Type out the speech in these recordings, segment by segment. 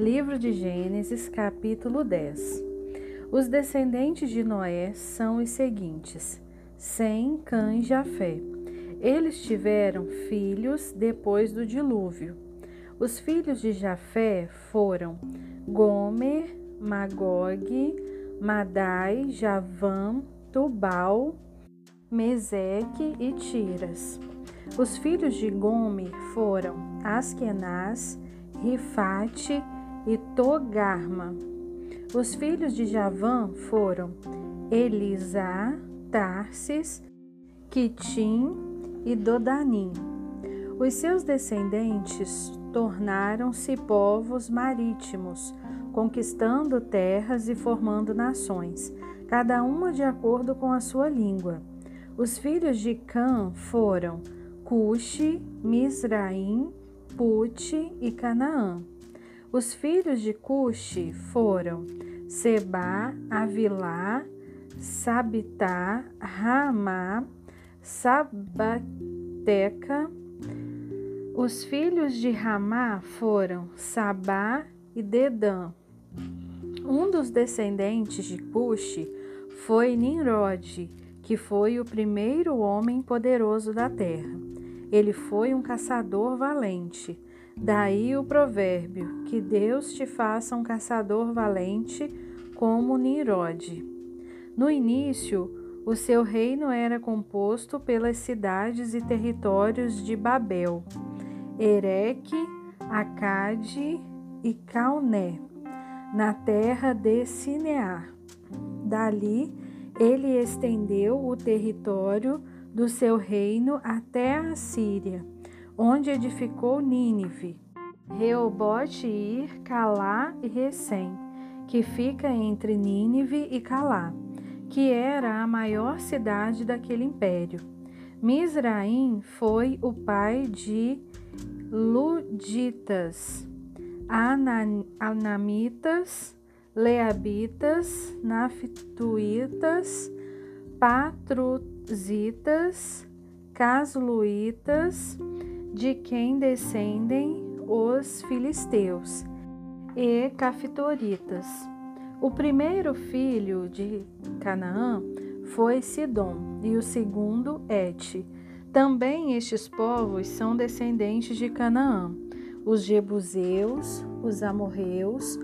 Livro de Gênesis, capítulo 10. Os descendentes de Noé são os seguintes: Sem, Cã e Jafé. Eles tiveram filhos depois do dilúvio. Os filhos de Jafé foram Gomer, Magog, Madai, Javã, Tubal, Meseque e Tiras. Os filhos de Gomer foram Askenaz, Rifate e Togarma. Os filhos de Javã foram Elisá, Tarsis, Quitim e Dodanim. Os seus descendentes tornaram-se povos marítimos, conquistando terras e formando nações, cada uma de acordo com a sua língua. Os filhos de Cã foram Cuxi, Misraim, Pute e Canaã. Os filhos de Cuxi foram Seba, Avilá, Sabitá, Ramá, Sabateca. Os filhos de Ramá foram Sabá e Dedã. Um dos descendentes de Cuxi foi Nimrod, que foi o primeiro homem poderoso da terra. Ele foi um caçador valente. Daí o provérbio: que Deus te faça um caçador valente como Nirode. No início, o seu reino era composto pelas cidades e territórios de Babel, Ereque, Acade e Calné, na terra de Sinear. Dali, ele estendeu o território do seu reino até a Síria onde edificou Nínive, Reobote, Ir, Calá e Recém, que fica entre Nínive e Calá, que era a maior cidade daquele império. Misraim foi o pai de Luditas, Anamitas, Leabitas, Naftuitas, Patruzitas, Casluitas, de quem descendem os filisteus e cafitoritas. O primeiro filho de Canaã foi Sidom e o segundo Et. Também estes povos são descendentes de Canaã: os Jebuseus, os Amorreus,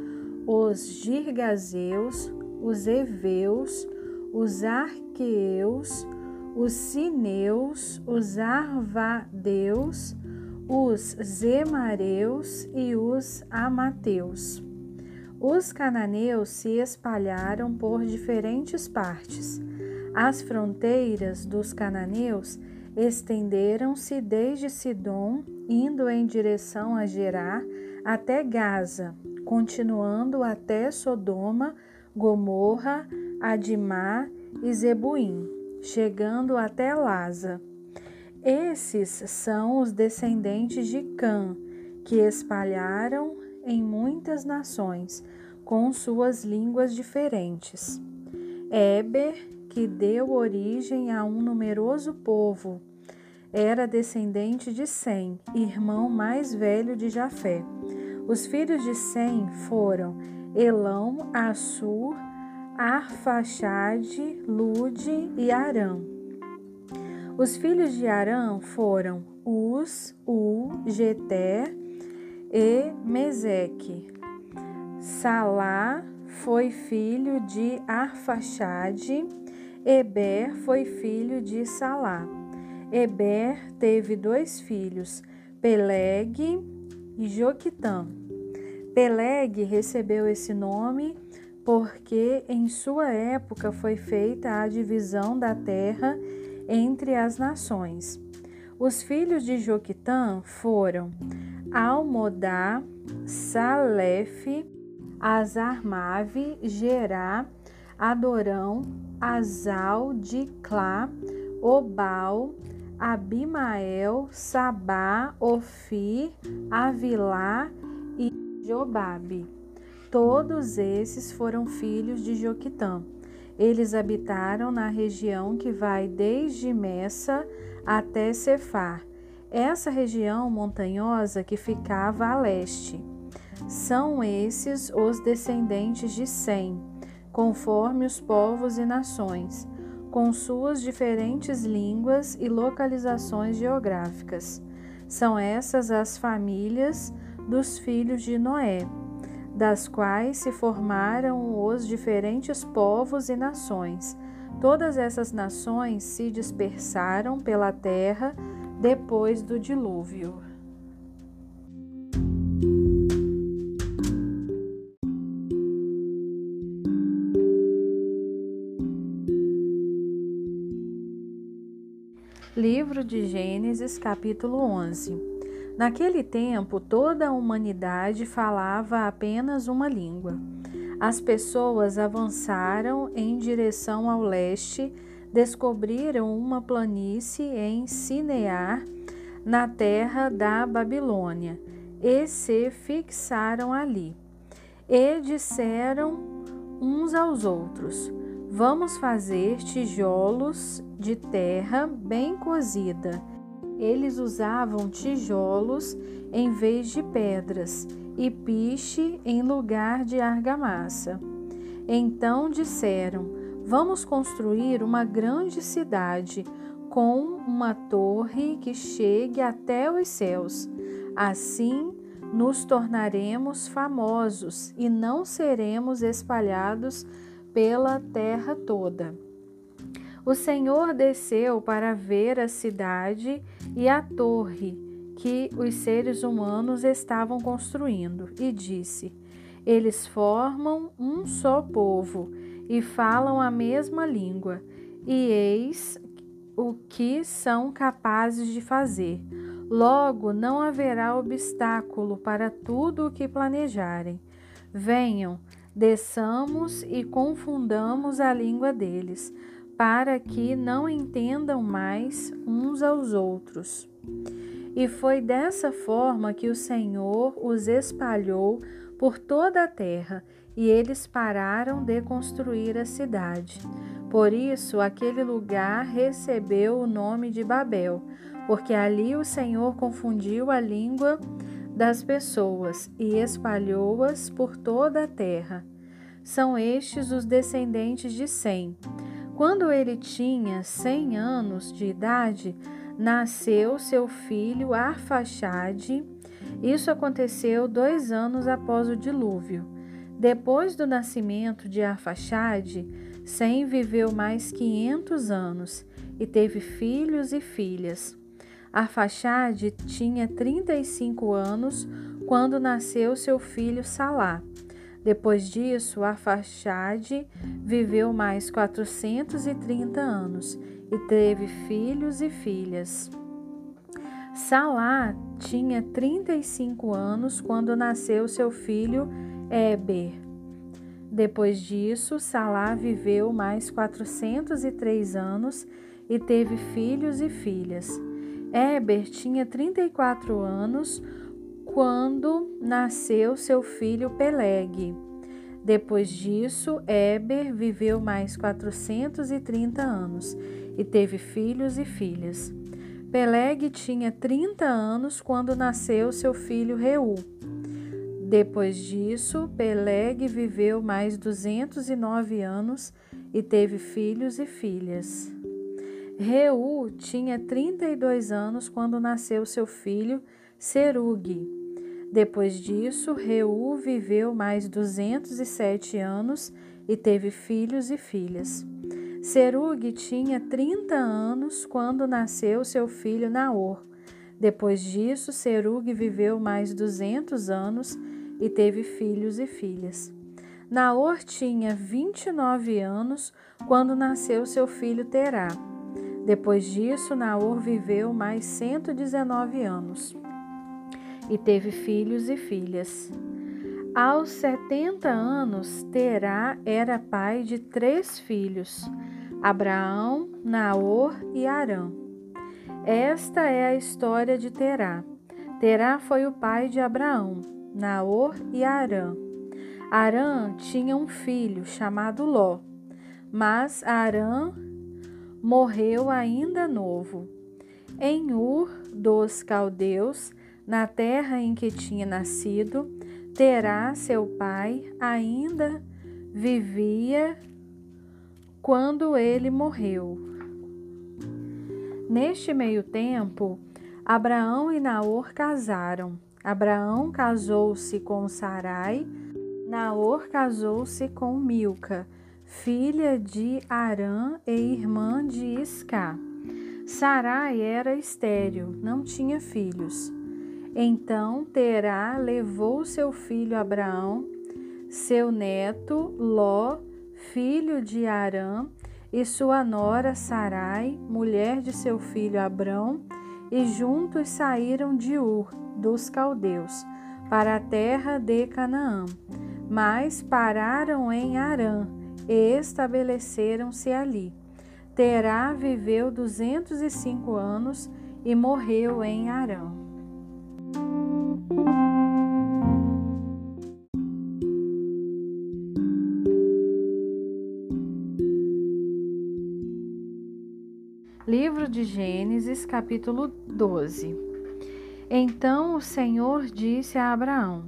os Girgazeus, os Eveus, os Arqueus, os Sineus, os Arvadeus, os Zemareus e os Amateus. Os cananeus se espalharam por diferentes partes. As fronteiras dos cananeus estenderam-se desde Sidom, indo em direção a Gerar, até Gaza, continuando até Sodoma, Gomorra, Adimá e Zebuim chegando até Lasa. Esses são os descendentes de Cã, que espalharam em muitas nações, com suas línguas diferentes. Eber, que deu origem a um numeroso povo, era descendente de Sem, irmão mais velho de Jafé. Os filhos de Sem foram Elão, Assur, Arfaxade, Lude e Arã. Os filhos de Arã foram Uz, U, Geter e Meseque. Salá foi filho de Arfaxade, Eber foi filho de Salá. Eber teve dois filhos, Peleg e Joquitã. Peleg recebeu esse nome porque em sua época foi feita a divisão da terra entre as nações. Os filhos de Joquitã foram Almodá, Salef, Azarmave, Gerá, Adorão, Azal, Diclá, Obal, Abimael, Sabá, Ofir, Avilá e Jobabe. Todos esses foram filhos de Joquitã. Eles habitaram na região que vai desde Messa até Cefar, essa região montanhosa que ficava a leste. São esses os descendentes de Sem, conforme os povos e nações, com suas diferentes línguas e localizações geográficas. São essas as famílias dos filhos de Noé, das quais se formaram os diferentes povos e nações. Todas essas nações se dispersaram pela terra depois do dilúvio. Livro de Gênesis, capítulo 11. Naquele tempo, toda a humanidade falava apenas uma língua. As pessoas avançaram em direção ao leste, descobriram uma planície em Sinear, na terra da Babilônia, e se fixaram ali. E disseram uns aos outros: Vamos fazer tijolos de terra bem cozida. Eles usavam tijolos em vez de pedras e piche em lugar de argamassa. Então disseram: Vamos construir uma grande cidade com uma torre que chegue até os céus. Assim nos tornaremos famosos e não seremos espalhados pela terra toda. O Senhor desceu para ver a cidade e a torre que os seres humanos estavam construindo e disse: Eles formam um só povo e falam a mesma língua, e eis o que são capazes de fazer. Logo, não haverá obstáculo para tudo o que planejarem. Venham, desçamos e confundamos a língua deles, para que não entendam mais uns aos outros. E foi dessa forma que o Senhor os espalhou por toda a terra, e eles pararam de construir a cidade. Por isso, aquele lugar recebeu o nome de Babel, porque ali o Senhor confundiu a língua das pessoas e espalhou-as por toda a terra. São estes os descendentes de Sem. Quando ele tinha cem anos de idade, nasceu seu filho Arfaxade. Isso aconteceu dois anos após o dilúvio. Depois do nascimento de Arfaxade, Sem viveu mais quinhentos anos e teve filhos e filhas. Arfaxade tinha 35 anos quando nasceu seu filho Salá. Depois disso, Arfaxade viveu mais 430 anos e teve filhos e filhas. Salá tinha 35 anos quando nasceu seu filho Eber. Depois disso, Salá viveu mais 403 anos e teve filhos e filhas. Eber tinha 34 anos quando nasceu seu filho Peleg. Depois disso, Eber viveu mais 430 anos e teve filhos e filhas. Peleg tinha 30 anos quando nasceu seu filho Reu. Depois disso, Peleg viveu mais 209 anos e teve filhos e filhas. Reu tinha 32 anos quando nasceu seu filho Serug. Depois disso, Reu viveu mais 207 anos e teve filhos e filhas. Serug tinha 30 anos quando nasceu seu filho Naor. Depois disso, Serug viveu mais 200 anos e teve filhos e filhas. Naor tinha 29 anos quando nasceu seu filho Terá. Depois disso, Naor viveu mais 119 anos e teve filhos e filhas. Aos 70 anos, Terá era pai de três filhos: Abraão, Naor e Arã. Esta é a história de Terá. Terá foi o pai de Abraão, Naor e Arã. Arã tinha um filho chamado Ló, mas Arã morreu ainda novo. Em Ur dos Caldeus, na terra em que tinha nascido, Terá, seu pai, ainda vivia quando ele morreu. Neste meio tempo, Abraão e Naor casaram. Abraão casou-se com Sarai, Naor casou-se com Milca, filha de Arã e irmã de Isca. Sarai era estéril, não tinha filhos. Então Terá levou seu filho Abraão, seu neto Ló, filho de Arã, e sua nora Sarai, mulher de seu filho Abrão, e juntos saíram de Ur, dos caldeus, para a terra de Canaã. Mas pararam em Arã e estabeleceram-se ali. Terá viveu duzentos e cinco anos e morreu em Arã. Livro de Gênesis, capítulo 12. Então o Senhor disse a Abraão: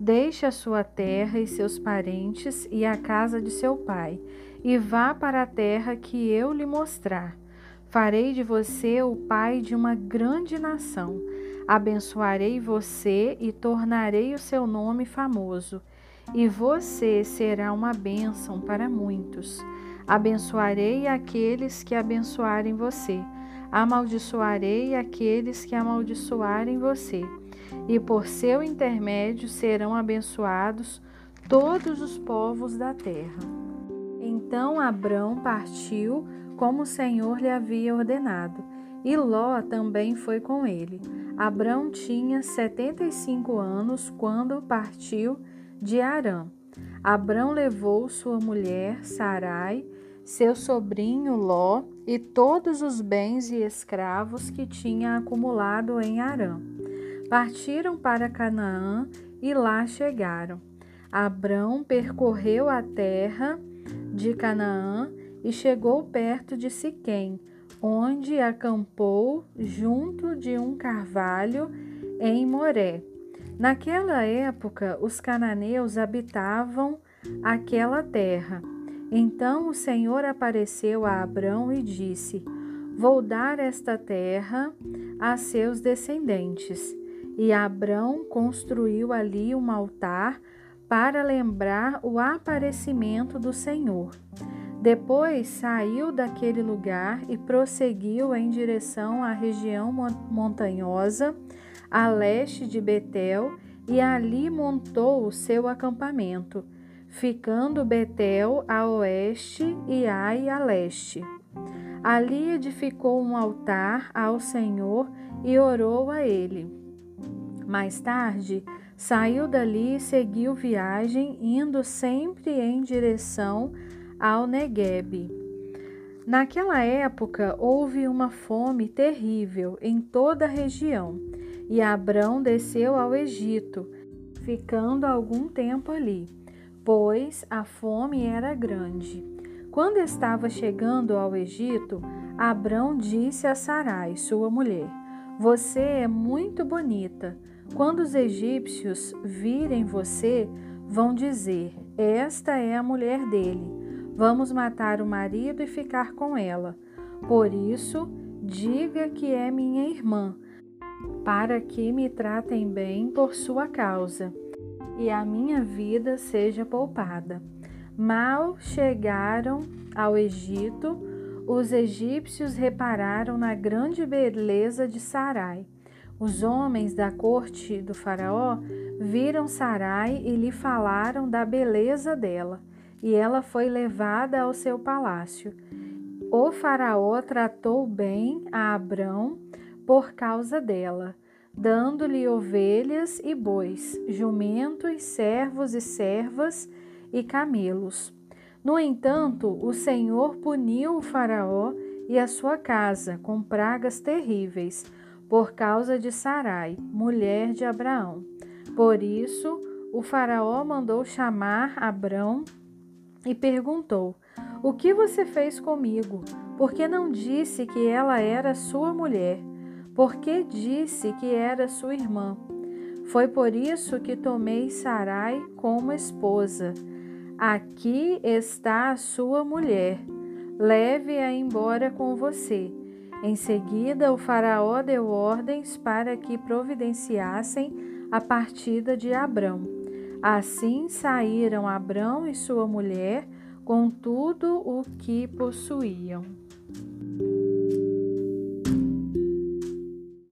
Deixe a sua terra e seus parentes e a casa de seu pai, e vá para a terra que eu lhe mostrar. Farei de você o pai de uma grande nação. Abençoarei você e tornarei o seu nome famoso, e você será uma bênção para muitos. Abençoarei aqueles que abençoarem você, amaldiçoarei aqueles que amaldiçoarem você, e por seu intermédio serão abençoados todos os povos da terra. Então Abrão partiu como o Senhor lhe havia ordenado, e Ló também foi com ele. Abrão tinha setenta e cinco anos quando partiu de Arã. Abrão levou sua mulher Sarai, seu sobrinho Ló e todos os bens e escravos que tinha acumulado em Arã. Partiram para Canaã e lá chegaram. Abrão percorreu a terra de Canaã e chegou perto de Siquém, onde acampou junto de um carvalho em Moré. Naquela época, os cananeus habitavam aquela terra. Então o Senhor apareceu a Abrão e disse: Vou dar esta terra a seus descendentes. E Abrão construiu ali um altar para lembrar o aparecimento do Senhor. Depois saiu daquele lugar e prosseguiu em direção à região montanhosa a leste de Betel e ali montou o seu acampamento, ficando Betel a oeste e Ai a leste. Ali edificou um altar ao Senhor e orou a ele. Mais tarde, saiu dali e seguiu viagem, indo sempre em direção ao Negueb. Naquela época houve uma fome terrível em toda a região, e Abrão desceu ao Egito, ficando algum tempo ali, pois a fome era grande. Quando estava chegando ao Egito, Abrão disse a Sarai, sua mulher: Você é muito bonita. Quando os egípcios virem você, vão dizer: Esta é a mulher dele Vamos matar o marido e ficar com ela. Por isso, diga que é minha irmã, para que me tratem bem por sua causa e a minha vida seja poupada. Mal chegaram ao Egito, os egípcios repararam na grande beleza de Sarai. Os homens da corte do Faraó viram Sarai e lhe falaram da beleza dela e ela foi levada ao seu palácio. O Faraó tratou bem a Abrão por causa dela, dando-lhe ovelhas e bois, jumentos, servos e servas e camelos. No entanto, o Senhor puniu o Faraó e a sua casa com pragas terríveis, por causa de Sarai, mulher de Abraão. Por isso, o Faraó mandou chamar Abrão e perguntou: O que você fez comigo? Por que não disse que ela era sua mulher? Por que disse que era sua irmã? Foi por isso que tomei Sarai como esposa. Aqui está a sua mulher. Leve-a embora com você. Em seguida, o Faraó deu ordens para que providenciassem a partida de Abrão. Assim saíram Abrão e sua mulher com tudo o que possuíam.